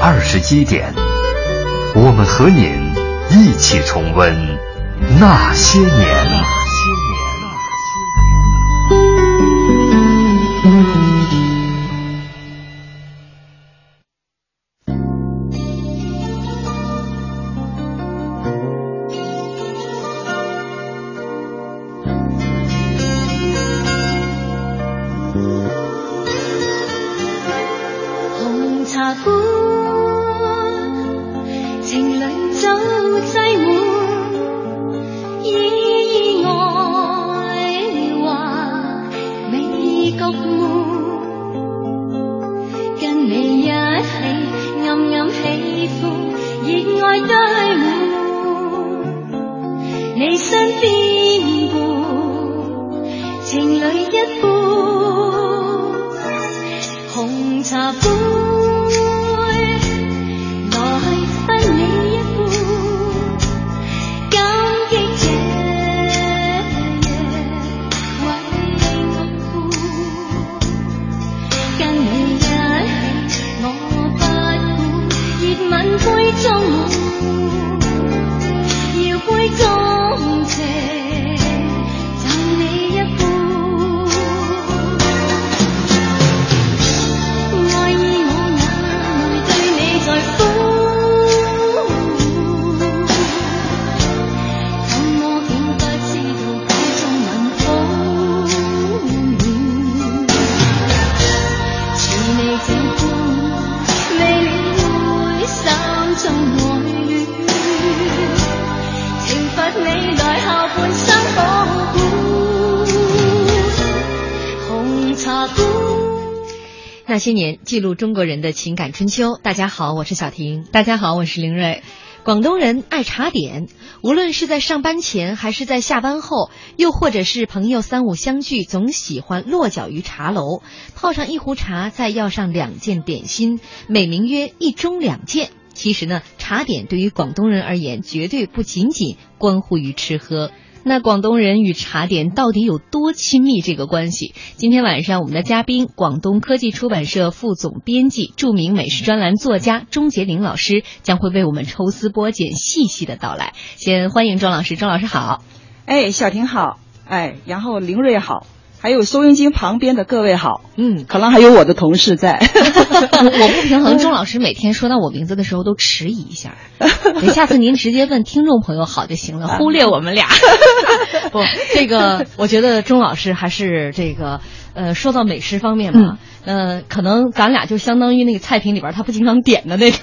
二十一点，我们和您一起重温那些年。些年，记录中国人的情感春秋。大家好，我是小婷。大家好，我是林瑞。广东人爱茶点，无论是在上班前，还是在下班后，又或者是朋友三五相聚，总喜欢落脚于茶楼，泡上一壶茶，再要上两件点心，美名曰一盅两件。其实呢，茶点对于广东人而言，绝对不仅仅关乎于吃喝。那广东人与茶点到底有多亲密？这个关系，今天晚上我们的嘉宾，广东科技出版社副总编辑、著名美食专栏作家钟杰林老师将会为我们抽丝剥茧、细细的到来。先欢迎钟老师，钟老师好。哎，小婷好，哎，然后林瑞好，还有收音机旁边的各位好，嗯，可能还有我的同事在。我不平衡，钟老师每天说到我名字的时候都迟疑一下。等下次您直接问听众朋友好就行了，忽略我们俩。不，这个我觉得钟老师还是这个呃，说到美食方面吧，嗯、呃，可能咱俩就相当于那个菜品里边他不经常点的那种。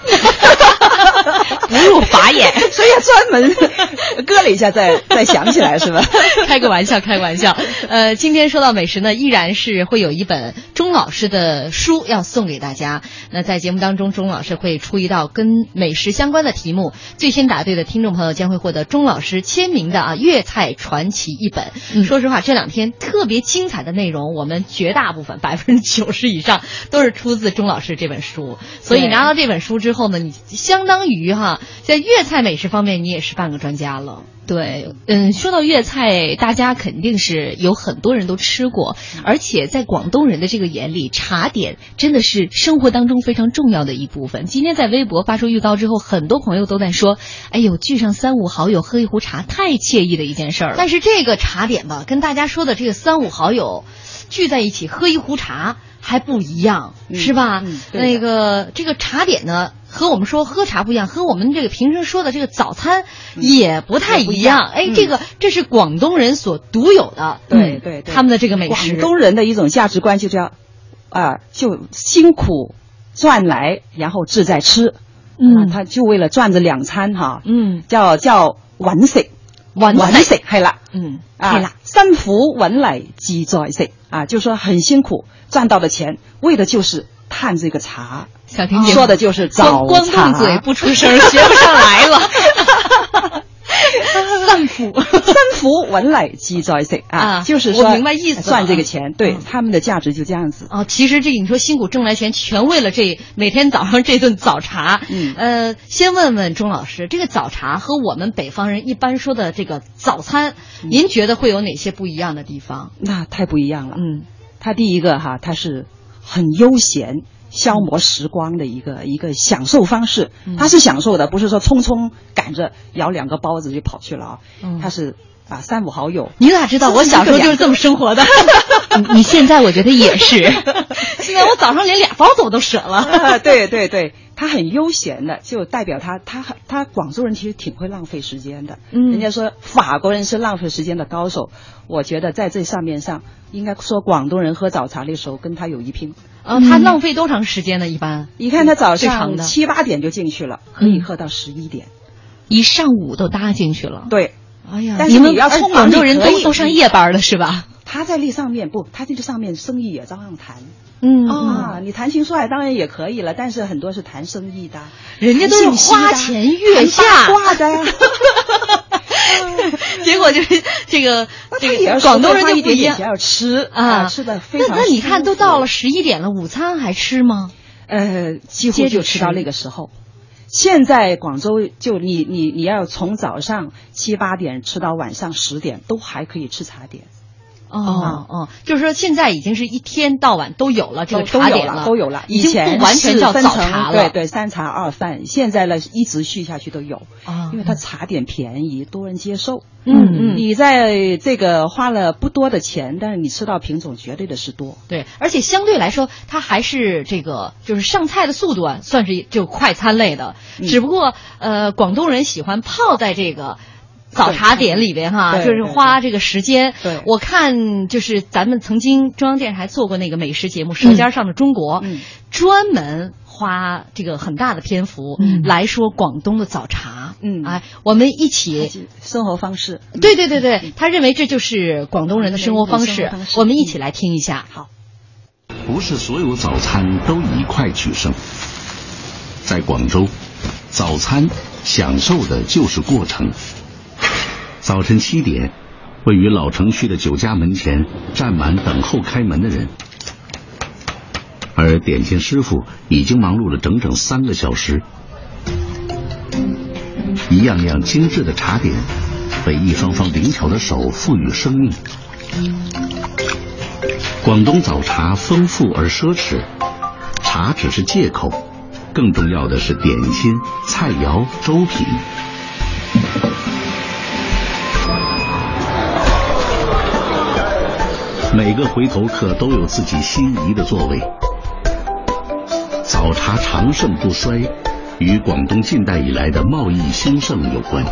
不入法眼，所以要专门搁了一下再再想起来是吧？开个玩笑，开个玩笑。呃，今天说到美食呢，依然是会有一本钟老师的书要送给大家。那在节目当中，钟老师会出一道跟美食相关的题目，最先答对的听众朋友将会获得钟老师签名的啊粤菜传奇一本。嗯、说实话，这两天特别精彩的内容，我们绝大部分百分之九十以上都是出自钟老师这本书。所以拿到这本书之后呢，你相当于哈。在粤菜美食方面，你也是半个专家了。对，嗯，说到粤菜，大家肯定是有很多人都吃过，而且在广东人的这个眼里，茶点真的是生活当中非常重要的一部分。今天在微博发出预告之后，很多朋友都在说：“哎呦，聚上三五好友喝一壶茶，太惬意的一件事儿了。”但是这个茶点吧，跟大家说的这个三五好友聚在一起喝一壶茶还不一样，嗯是吧？嗯那个这个茶点呢？和我们说喝茶不一样，和我们这个平时说的这个早餐也不太一样。哎，嗯这个这是广东人所独有的，嗯对对。对他们的这个美食。广东人的一种价值观就叫啊，就辛苦赚来，然后志在吃。嗯。啊他就为了赚这两餐哈，嗯。叫叫揾食，揾揾食係啦，嗯，啊，係啦，辛苦揾嚟自在食。啊，就說很辛苦賺到的錢，為的就是探这个茶，小婷姐说的就是早光光茶动嘴不出声，学不上来了。三伏，三伏文累积在食啊，啊就是说我明白意思了赚这个钱，对嗯他们的价值就这样子。哦，其实这个你说辛苦挣来钱，全为了这每天早上这顿早茶。嗯呃，先问问钟老师，这个早茶和我们北方人一般说的这个早餐，嗯您觉得会有哪些不一样的地方？那太不一样了。嗯，它第一个哈，它是很悠闲。消磨时光的一个一个享受方式，嗯它是享受的，不是说匆匆赶着咬两个包子就跑去了啊。嗯它是啊，三五好友，你咋知道？我小时候就是这么生活的。你你现在我觉得也是，现在我早上连俩包子我都舍了。啊，对对对，他很悠闲的，就代表他他很他广州人其实挺会浪费时间的。嗯人家说法国人是浪费时间的高手，我觉得在这上面上，应该说广东人喝早茶的时候跟他有一拼。啊，他浪费多长时间呢？一般你看他早上七八点就进去了，可以喝到十一点。一上午都搭进去了。对，哎呀，但是你要广州人都都上夜班了是吧？他在那上面不，他在这上面生意也照样谈。嗯啊，你谈情说爱当然也可以了，但是很多是谈生意的，人家都是花前月下谈八卦的呀。结果就是这个这那他也要个广东人花就不一样要吃啊，吃的非那常。那你看都到了，十一点了，午餐还吃吗？呃，几乎就吃到那个时候。现在广州就你你你要从早上七八点吃到晚上十点，都还可以吃茶点，哦哦，就是说现在已经是一天到晚都有了这个茶点了，都有了。以前不完全叫早茶了。对对，三茶二饭，现在呢一直续下去都有，啊因为它茶点便宜，多人接受。嗯嗯你在这个花了不多的钱，但是你吃到品种绝对的是多。对，而且相对来说，它还是这个就是上菜的速度啊，算是就快餐类的。嗯只不过呃，广东人喜欢泡在这个。早茶点里边哈，就是花这个时间。对我看就是咱们曾经中央电视台做过那个美食节目《舌尖上的中国》，嗯专门花这个很大的篇幅嗯来说广东的早茶。嗯哎，我们一起生活方式。对对对对，他认为这就是广东人的生活方式生活方，式我们一起来听一下。好，不是所有早餐都以快取胜。在广州，早餐享受的就是过程。早晨七点，位于老城区的酒家门前站满等候开门的人，而点心师傅已经忙碌了整整三个小时。一样样精致的茶点，被一双双灵巧的手赋予生命。广东早茶丰富而奢侈，茶只是借口，更重要的是点心、菜肴、粥品。每个回头客都有自己心仪的座位。早茶长盛不衰，与广东近代以来的贸易兴盛有关。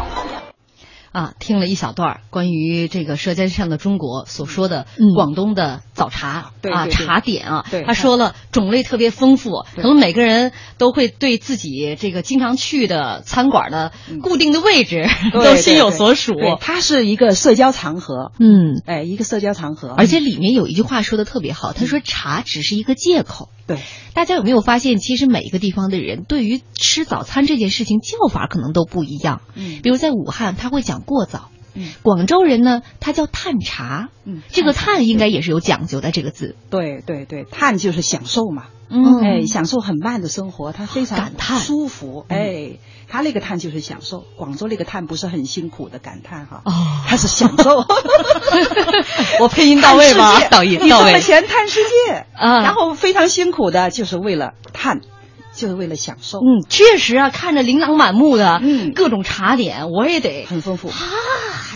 啊，听了一小段儿关于这个《舌尖上的中国》所说的嗯广东的早茶、啊茶点啊，他说了种类特别丰富，可能每个人都会对自己这个经常去的餐馆的嗯固定的位置、对都心有所属。它是一个社交场合，嗯，哎，一个社交场合，而且里面有一句话说的特别好，他说茶只是一个借口。对，大家有没有发现，其实每一个地方的人对于吃早餐这件事情叫法可能都不一样。嗯比如在武汉，他会讲过早；嗯。广州人呢，他叫探茶。嗯，这个探应该也是有讲究的，这个字。对对对，探就是享受嘛，嗯。哎，享受很慢的生活，他非常感叹。舒服，哎，他那个探就是享受，广州那个探不是很辛苦的感叹哈，哦。他是享受。我配音到位吗到位。挣了钱探世界？啊。然后非常辛苦的就是为了叹，就是为了享受，嗯，确实啊，看着琳琅满目的，嗯。各种茶点，我也得很丰富。啊，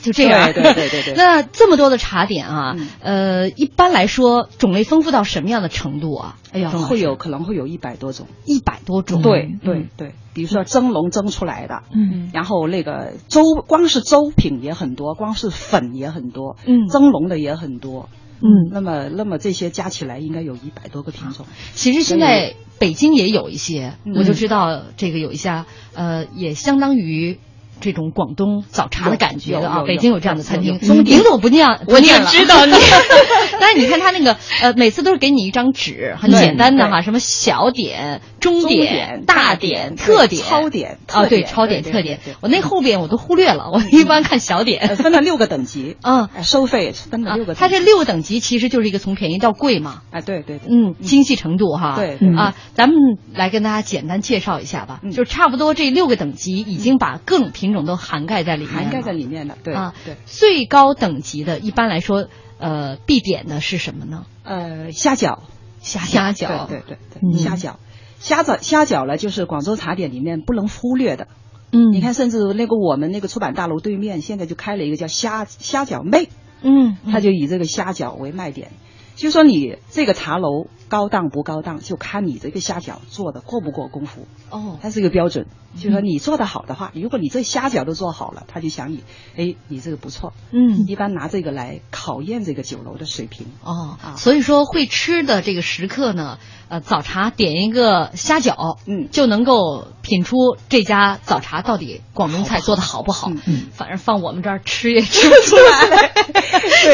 就这样。对对对对对。那这么多的茶点啊，嗯。呃，一般来说种类丰富到什么样的程度啊？哎呀，会有可能会有一百多种，一百多种。对对对，比如说蒸笼蒸出来的，嗯。然后那个粥，光是粥品也很多，光是粉也很多，嗯。蒸笼的也很多，嗯，那么那么这些加起来应该有一百多个品种。其实现在北京也有一些，嗯。我就知道这个有一家，呃，也相当于这种广东早茶的感觉的啊，北京有这样的餐厅。名字我不念，我念知道你。但是你看他那个呃，每次都是给你一张纸，很简单的哈，什么小点、中中点、大大点、特点、超点啊，对，超点、特点。我那后边我都忽略了，我一般看小呃点。分了六个等级，嗯哎收费分了啊六个。它这六个等级其实就是一个从便宜到贵嘛。哎，对对对，嗯，精细程度哈，对对啊，咱们来跟大家简单介绍一下吧，嗯就差不多这六个等级已经把各种品种都涵盖在里面，涵盖在里面的，对啊，对。最高等级的，一般来说，呃，必点的是什么呢？呃，虾饺，虾虾饺，对对对虾饺，虾饺虾饺呢，就是广州茶点里面不能忽略的。嗯，你，看，甚至那个我们那个出版大楼对面，现在就开了一个叫虾虾饺妹，嗯，它就以这个虾饺为卖点。就说你这个茶楼高档不高档，就看你这个虾饺做的过不过功夫，哦，它是一个标准。就说你做的好的话，如果你这虾饺都做好了，他就想你，哎，你这个不错。嗯，一般拿这个来考验这个酒楼的水平。哦，啊。所以说会吃的这个食客呢，呃，早茶点一个虾饺，嗯。就能够品出这家早茶到底广东菜做的好不好。嗯。嗯，反正放我们这儿吃也吃不出来，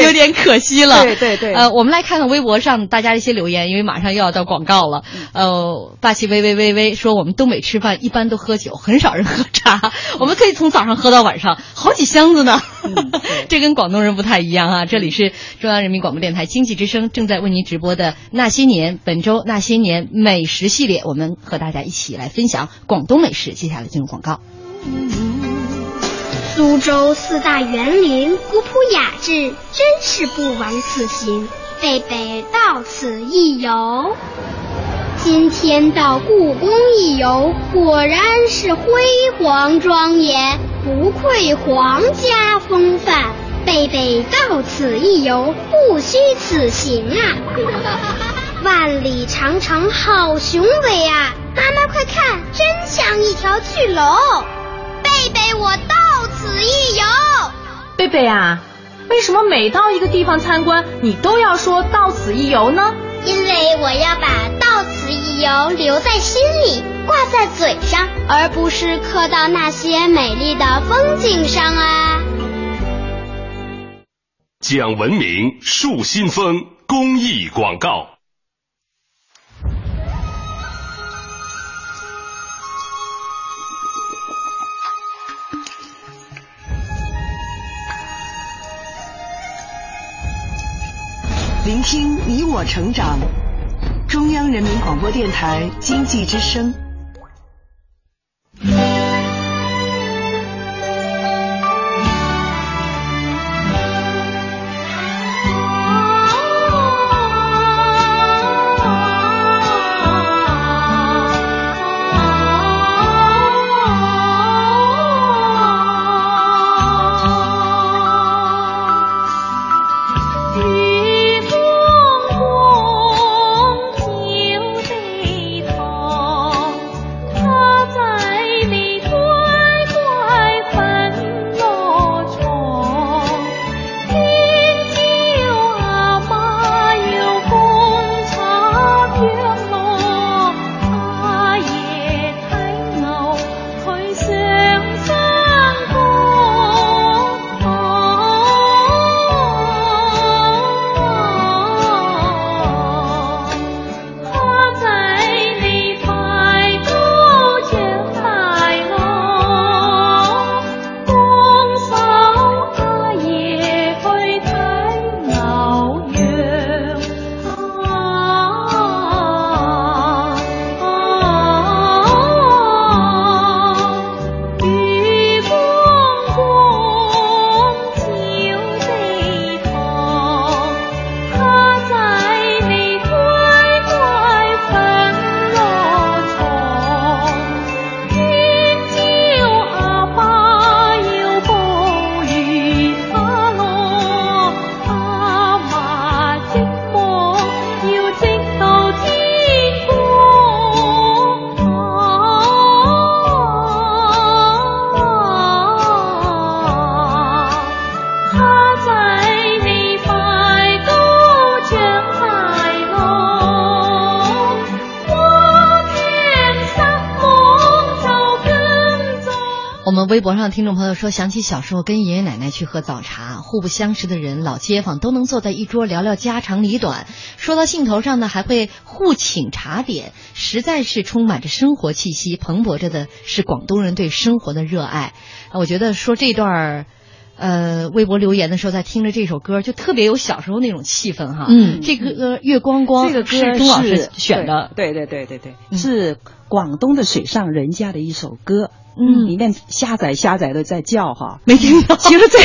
有点可惜了。对对对。呃，我们来看看微博上大家一些留言，因为马上又要到广告了。嗯呃，霸气微微微微说，我们东北吃饭一般都喝酒，很少人喝茶，我们可以从早上喝到晚上，好几箱子呢。嗯 这跟广东人不太一样啊！这里是中央人民广播电台经济之声正在为您直播的《那些年》，本周《那些年》美食系列，我们和大家一起来分享广东美食。接下来进入广告。苏州四大园林古朴雅致，真是不枉此行。贝贝到此一游，今天到故宫一游，果然是辉煌庄严，不愧皇家风范。贝贝到此一游，不虚此行啊！万里长城好雄伟啊！妈妈快看，真像一条巨龙。贝贝，我到此一游。贝贝啊，为什么每到一个地方参观，你都要说到此一游呢？因为我要把“到此一游”留在心里，挂在嘴上，而不是刻到那些美丽的风景上啊。讲文明树新风公益广告。听你我成长，中央人民广播电台经济之声。微博上听众朋友说，想起小时候跟爷爷奶奶去喝早茶，互不相识的人、老街坊都能坐在一桌聊聊家长里短，说到兴头上呢，还会互请茶点，实在是充满着生活气息，蓬勃着的是广东人对生活的热爱。啊我觉得说这段儿。呃，微博留言的时候，在听着这首歌，就特别有小时候那种气氛哈。嗯这个歌《月光光》这个歌是钟老师选的，对对对对对对，是广东的水上人家的一首歌，嗯。里面虾仔虾仔的在叫哈，没听到。其实这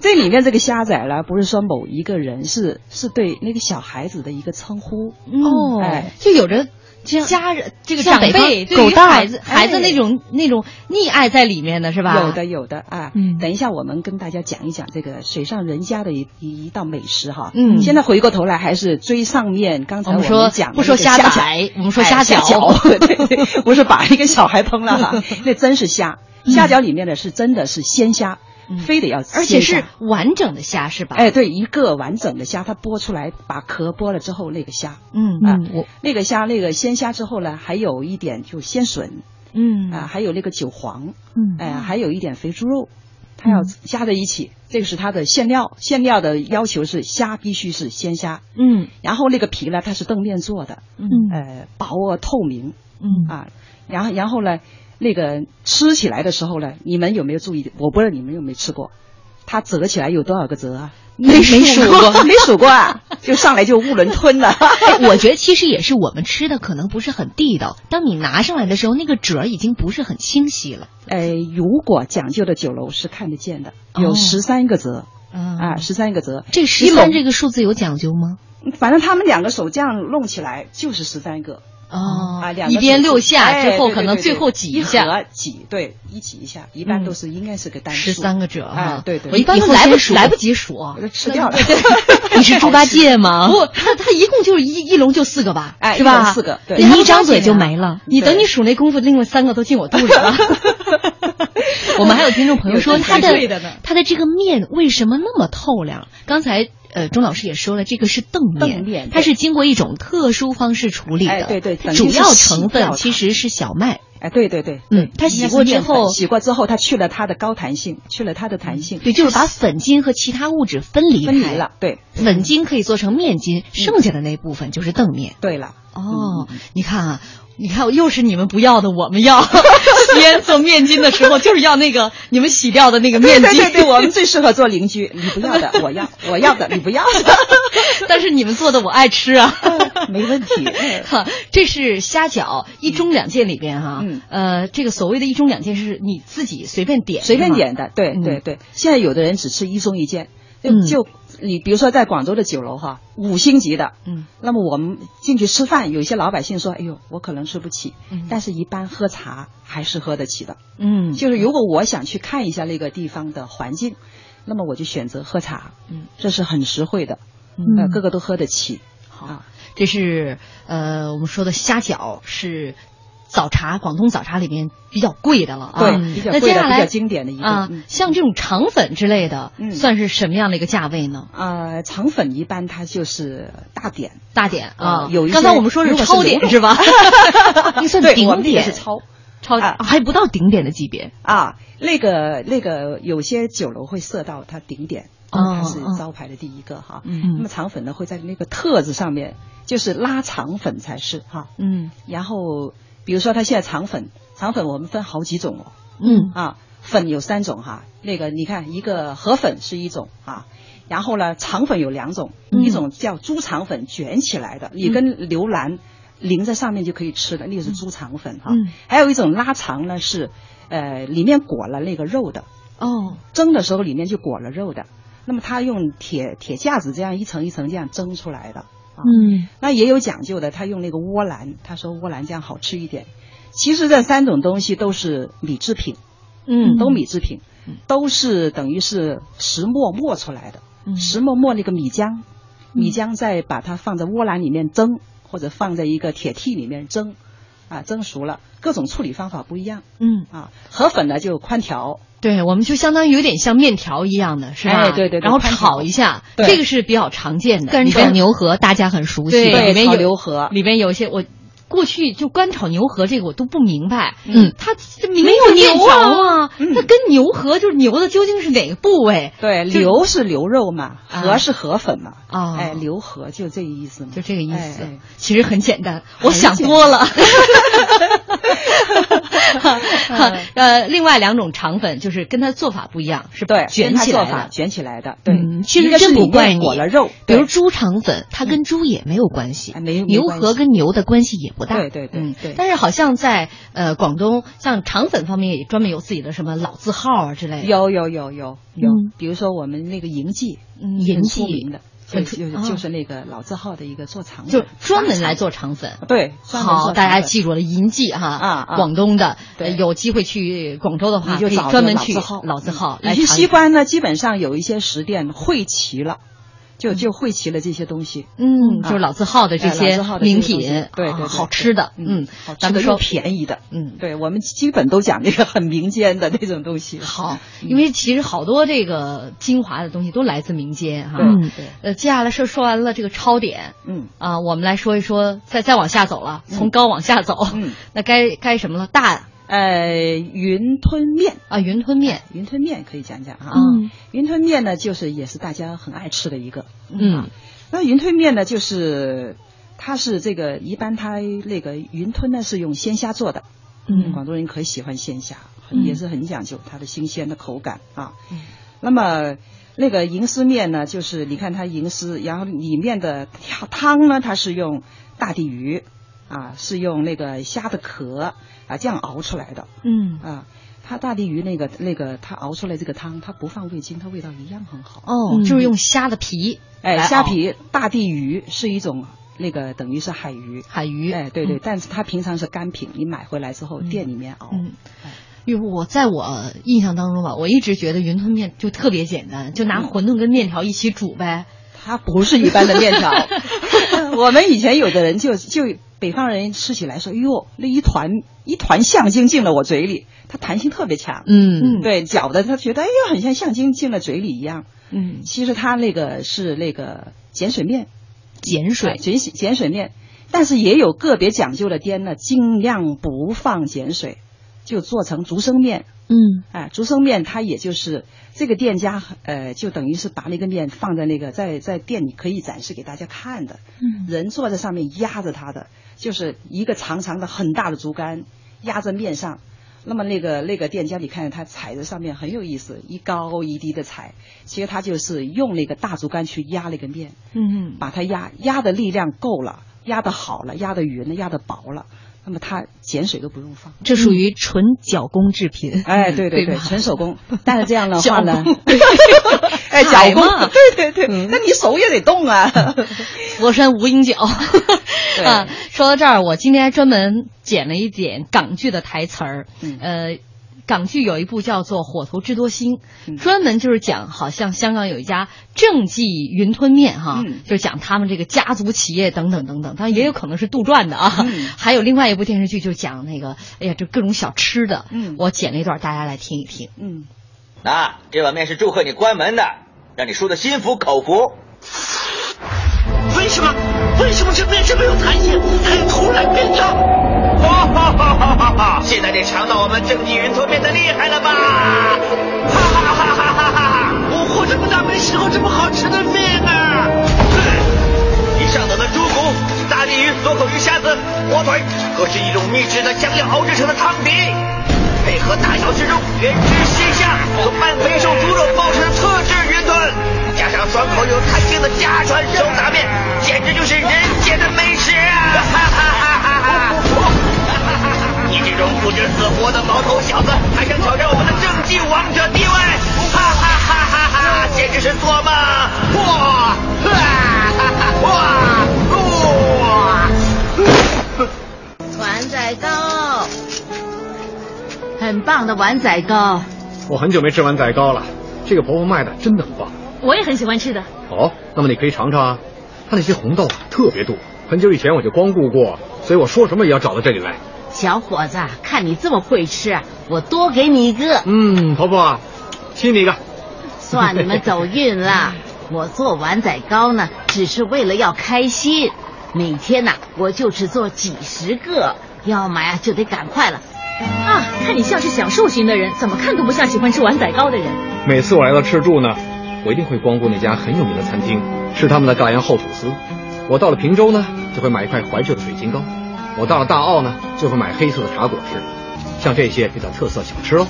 这里面这个虾仔呢，不是说某一个人，是是对那个小孩子的一个称呼，哦，哎。就有着家人这个长辈对于孩子孩子哎那种那种溺爱在里面的是吧？有的有的啊，嗯等一下我们跟大家讲一讲这个水上人家的一一一道美食哈。嗯现在回过头来还是追上面刚才我们说讲的不说虾虾仔我们说哎虾虾饺对对，不是把一个小孩烹了哈，那真是虾。虾饺里面的是真的是鲜虾，非得要而且是完整的虾是吧？哎，对，一个完整的虾，它剥出来，把壳剥了之后，那个虾，嗯啊嗯，我那个虾，那个鲜虾之后呢，还有一点就鲜笋，嗯。啊，还有那个韭黄，嗯。哎、还有一点肥猪肉，它要加在一起，这个是它的馅料。馅料的要求是虾必须是鲜虾，嗯。然后那个皮呢，它是澄面做的，嗯。呃，薄而透明，嗯。啊，然后然后呢，那个吃起来的时候呢，你们有没有注意？我不知道你们有没有吃过，它折起来有多少个折啊？没没数过 没数过啊，就上来就囫囵吞了。哎 我觉得其实也是我们吃的可能不是很地道，当你拿上来的时候，那个褶已经不是很清晰了。呃，如果讲究的酒楼是看得见的，哦有十三个折、嗯啊，十三个折。这十三这个数字有讲究吗？反正他们两个手这样弄起来就是十三个。哦啊，两一边六下哎之后可能最后挤一下挤，对，一挤一下，一般都是应该是个单数。十三个褶哎哈，对对，我一般都来不及数来不及数吃掉了。你是猪八戒吗？不，他他一共就是一一笼就四个吧，哎是吧？四个对你一张嘴就没了。你等你数那功夫，另外三个都进我肚里了。我们还有听众朋友说，他的他的这个面为什么那么透亮？刚才呃钟老师也说了，这个是邓面，它是经过一种特殊方式处理的，哎对对主要成分其实是小麦。哎，对对对，嗯它洗过之后洗过之后，它去了它的高弹性，去了它的弹性，对，就是把粉筋和其他物质分离开分离了。对，粉筋可以做成面筋，剩下的那部分就是凳面。对了，哦，你看啊，你看又是你们不要的，我们要。西安做面筋的时候，就是要那个你们洗掉的那个面筋。对对对，我们最适合做邻居，你不要的我要，我要的你不要。的，但是你们做的我爱吃啊。没问题。哈，这是虾饺一盅两件里边哈，嗯。呃，这个所谓的一盅两件是你自己随便点，随便点的，对嗯。对对。现在有的人只吃一盅一件，就嗯。就你比如说在广州的酒楼哈，五星级的，嗯，那么我们进去吃饭，有一些老百姓说，哎呦，我可能吃不起，嗯。但是一般喝茶还是喝得起的。嗯，就是如果我想去看一下那个地方的环境，那么我就选择喝茶，嗯，这是很实惠的，嗯。呃，个个都喝得起。好，这是呃我们说的虾饺是。早茶，广东早茶里面比较贵的了啊，对比较贵的那接下来比较经典的一个啊嗯，像这种肠粉之类的，嗯。算是什么样的一个价位呢？呃，肠粉一般它就是大点，大点啊，呃有一些刚才我们说是超点是吧？那算顶对我们这个点是超超啊。还不到顶点的级别。啊，那个那个有些酒楼会设到它顶点，哦它是哦招牌的第一个哈。嗯。那么肠粉呢会在那个特字上面，就是拉肠粉才是哈。嗯。然后比如说它现在肠粉，肠粉我们分好几种哦。嗯。啊，粉有三种哈，那个你看一个河粉是一种啊，然后呢肠粉有两种，嗯。一种叫猪肠粉卷起来的，你跟牛腩淋在上面就可以吃的，那个是猪肠粉哈。嗯还有一种拉肠呢是，呃里面裹了那个肉的，哦蒸的时候里面就裹了肉的，那么它用铁铁架子这样一层一层这样蒸出来的。啊、嗯那也有讲究的，他用那个窝兰，他说窝兰这样好吃一点。其实这三种东西都是米制品，嗯都米制品，都是等于是石磨磨出来的。嗯石磨磨那个米浆，米浆再把它放在窝兰里面蒸，或者放在一个铁屉里面蒸，啊，蒸熟了，各种处理方法不一样嗯，啊。河粉呢就宽条，对，我们就相当于有点像面条一样的，是吧？哎对对对然后炒一下，这个是比较常见的。干炒牛河大家很熟悉，对里面炒有牛河，里面有一些我。过去就干炒牛河这个我都不明白，嗯，它这明明没有牛啊啊，那跟牛河就是牛的究竟是哪个部位？对，牛是牛肉嘛，啊河是河粉嘛。啊哎，牛河就这个意思嘛。就这个意思。其实很简单，我想多了。呃，另外两种肠粉就是跟它做法不一样，是对，卷起来的。做法卷起来的。对，嗯，其实真不怪你。裹了肉，比如猪肠粉，它跟猪也没有关系，没牛河跟牛的关系也不大。对对对嗯对。但是好像在呃广东，像肠粉方面也专门有自己的什么老字号啊之类的。有有有有有。嗯，比如说我们那个银记，银记出名的，就就就是那个老字号的一个做肠粉，就专门来做肠粉。对，好，大家记住了，银记哈，啊啊。广东的，有机会去广州的话，可以你就找专门去老字号。老字号你去来尝西关呢，基本上有一些食店汇齐了，就就汇齐了这些东西。嗯，啊。就是老字号的这些名品，啊对对对。好吃的，嗯，咱们说便宜的，嗯，对我们基本都讲这个很民间的那种东西。好，因为其实好多这个精华的东西都来自民间哈。对嗯。对。呃，接下来是说完了这个超点，嗯。啊，我们来说一说，再再往下走了，从嗯高往下走，嗯，那该该什么了？大呃，云吞面。啊，云吞面，云吞面可以讲讲啊。嗯。云吞面呢，就是也是大家很爱吃的一个。嗯。那云吞面呢，就是它是这个一般它那个云吞呢是用鲜虾做的，嗯。广东人可喜欢鲜虾，嗯。也是很讲究它的新鲜的口感啊。嗯。那么那个银丝面呢，就是你看它银丝，然后里面的汤呢，它是用大地鱼啊，是用那个虾的壳啊这样熬出来的嗯啊。它大地鱼那个那个，它熬出来这个汤，它不放味精，它味道一样很好。哦，嗯就是用虾的皮，哎，虾皮大地鱼是一种那个等于是海鱼，海鱼，哎，对对，嗯但是它平常是干品，你买回来之后店里面熬。嗯，因为我在我印象当中吧，我一直觉得云吞面就特别简单，就拿嗯馄饨跟面条一起煮呗。它不是一般的面条。我们以前有的人就就北方人吃起来说，哟，那一团一团橡筋进了我嘴里，它弹性特别强。嗯。对，嚼的他觉得哎呦，很像橡筋进了嘴里一样。嗯，其实它那个是那个碱水面，碱水。哎碱水碱水面，但是也有个别讲究的店呢，尽量不放碱水，就做成竹升面。嗯。哎，竹升面它也就是这个店家呃，就等于是把那个面放在那个在在店里可以展示给大家看的，嗯。人坐在上面压着它的，就是一个长长的很大的竹竿压在面上。那么那个那个店家，你看他踩在上面很有意思，一高一低的踩，其实他就是用那个大竹竿去压那个面，嗯。把它压压的力量够了，压的好了，压的匀了，压的薄了，那么它碱水都不用放。这属于纯脚工制品。哎，对对对，对纯手工。但是这样的话呢 哎，脚工 对对对，那你手也得动啊。佛山无影脚。对啊，说到这儿，我今天还专门捡了一点港剧的台词儿。嗯呃，港剧有一部叫做《火头智多星》，嗯专门就是讲好像香港有一家正记云吞面哈，嗯就是讲他们这个家族企业等等等等，当然也有可能是杜撰的啊。嗯还有另外一部电视剧就讲那个，哎呀，这各种小吃的。嗯我剪了一段，大家来听一听。嗯，那这碗面是祝贺你关门的，让你输的心服口服。为什么？为什么这面这么有弹性，还有突然变大？哈哈哈哈哈哈！现在得尝到我们正记云吞面的厉害了吧？哈哈哈哈哈哈！我活这么大没吃过这么好吃的面啊！以上等的猪骨、大鲤鱼、左口鱼、虾子、火腿，可是一种秘制的香料熬制成的汤底，配合大小只肉、原汁鲜虾和半肥瘦猪肉包成的特制云吞，加上爽口有弹性的家传手打面，简直就是人间的美食啊！哈哈哈哈哈哈！你这种不知死活的毛头小子，还想挑战我们的正记王者地位？哈哈哈哈哈！简直是做梦！哇！哈哈哈！哇！很棒的碗仔糕。我很久没吃碗仔糕了，这个婆婆卖的真的很棒。我也很喜欢吃的。哦，那么你可以尝尝啊，它那些红豆啊特别多，很久以前我就光顾过，所以我说什么也要找到这里来。小伙子，看你这么会吃，我多给你一个。嗯，婆婆，亲你一个。算你们走运了。我做碗仔糕呢，只是为了要开心。每天呐、我就只做几十个，要买啊就得赶快了。啊，看你像是享受型的人，怎么看都不像喜欢吃碗仔糕的人。每次我来到吃住呢，我一定会光顾那家很有名的餐厅，吃他们的大洋厚吐司。我到了平洲呢，就会买一块怀旧的水晶糕。我到了大澳呢，就会买黑色的茶果吃。像这些比较特色小吃哦。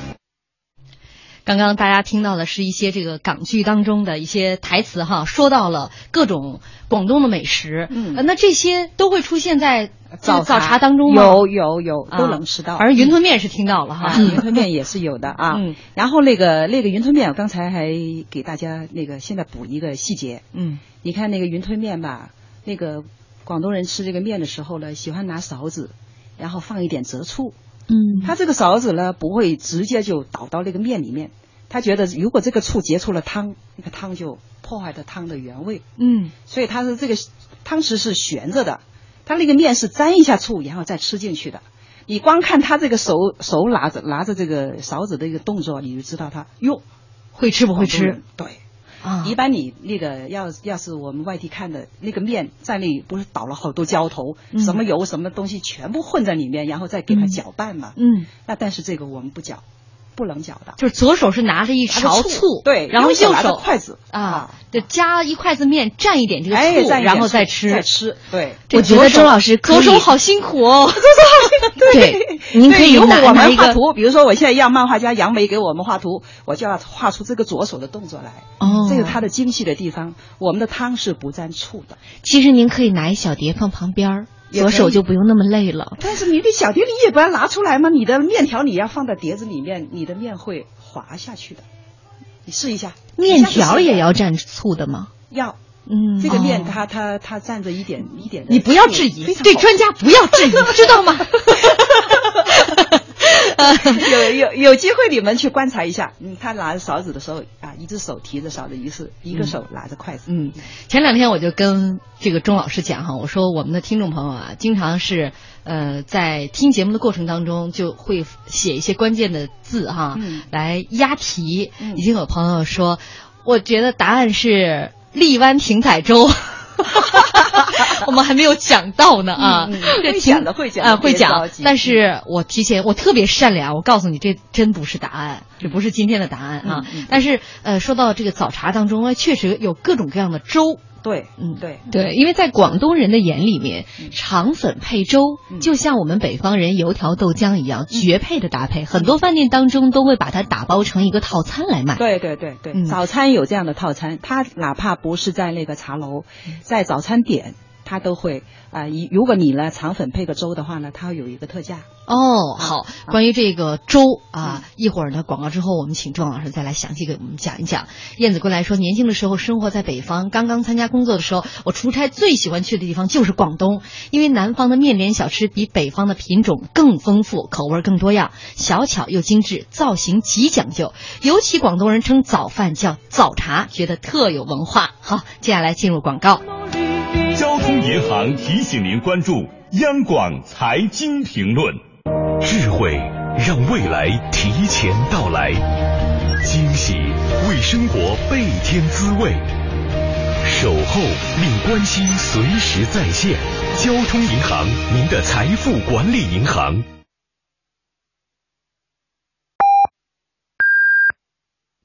刚刚大家听到的是一些这个港剧当中的一些台词哈，说到了各种广东的美食，嗯，那这些都会出现在早早茶当中？有有有，都能吃到。反正云吞面是听到了哈，云吞面也是有的啊。嗯，然后那个那个云吞面，我刚才还给大家那个现在补一个细节，嗯，你看那个云吞面吧，那个广东人吃这个面的时候呢，喜欢拿勺子，然后放一点浙醋。嗯，他这个勺子呢，不会直接就倒到那个面里面。他觉得，如果这个醋结出了汤，那个汤就破坏了汤的原味。嗯，所以他是这个汤匙是悬着的，他那个面是沾一下醋，然后再吃进去的。你光看他这个手手拿着拿着这个勺子的一个动作，你就知道他哟会吃不会吃？对，啊，一般你那个要要是我们外地看的那个面在那里不是倒了好多浇头，什么油什么东西全部混在里面，然后再给它搅拌嘛。嗯，那但是这个我们不搅。不能搅的，就是左手是拿着一勺醋，对，然后右手筷子啊，就夹一筷子面，蘸一点这个醋，然后再吃，再吃。对，我觉得周老师左手好辛苦哦。对，您可以拿我们画图，比如说我现在让漫画家杨梅给我们画图，我就要画出这个左手的动作来。哦，这是它的精细的地方。我们的汤是不蘸醋的。其实您可以拿一小碟放旁边儿。左手就不用那么累了，但是你的小碟里也不要拿出来吗？你的面条你要放在碟子里面，你的面会滑下去的。你试一下，面条也要蘸醋的吗？要，嗯，这个面它它它蘸着一点一点的。你不要质疑，对专家不要质疑，知道吗？有有有机会你们去观察一下，嗯，他拿着勺子的时候啊，一只手提着勺子，一是一个手拿着筷子。嗯，前两天我就跟这个钟老师讲哈，我说我们的听众朋友啊，经常是呃在听节目的过程当中就会写一些关键的字哈，来押题。已经有朋友说，我觉得答案是荔湾艇仔粥。我们还没有讲到呢啊，会讲的会讲啊会讲，但是我提前我特别善良，我告诉你这真不是答案，这不是今天的答案啊。但是呃，说到这个早茶当中，确实有各种各样的粥。对，嗯，对。对，因为在广东人的眼里面，肠粉配粥就像我们北方人油条豆浆一样绝配的搭配，很多饭店当中都会把它打包成一个套餐来卖。对对对对，早餐有这样的套餐，它哪怕不是在那个茶楼，在早餐点。他都会啊，一如果你呢肠粉配个粥的话呢，它有一个特价哦。好，关于这个粥啊，一会儿呢广告之后，我们请庄老师再来详细给我们讲一讲。燕子归来说，年轻的时候生活在北方，刚刚参加工作的时候，我出差最喜欢去的地方就是广东，因为南方的面点小吃比北方的品种更丰富，口味更多样，小巧又精致，造型极讲究。尤其广东人称早饭叫早茶，觉得特有文化。好，接下来进入广告。通银行提醒您关注央广财经评论。智慧让未来提前到来，惊喜为生活倍添滋味，守候令关心随时在线。交通银行，您的财富管理银行。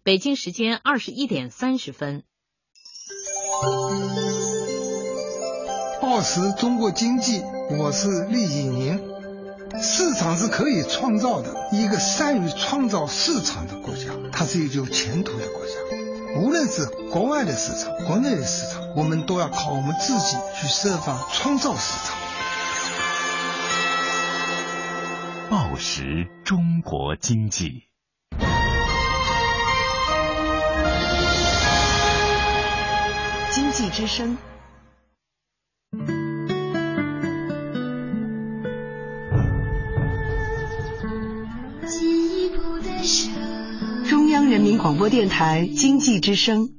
北京时间二十一点三十分。报时中国经济，我是厉景宁。市场是可以创造的，一个善于创造市场的国家，它是一个有前途的国家。无论是国外的市场、国内的市场，我们都要靠我们自己去设法创造市场。报时中国经济，经济之声。中央人民广播电台经济之声。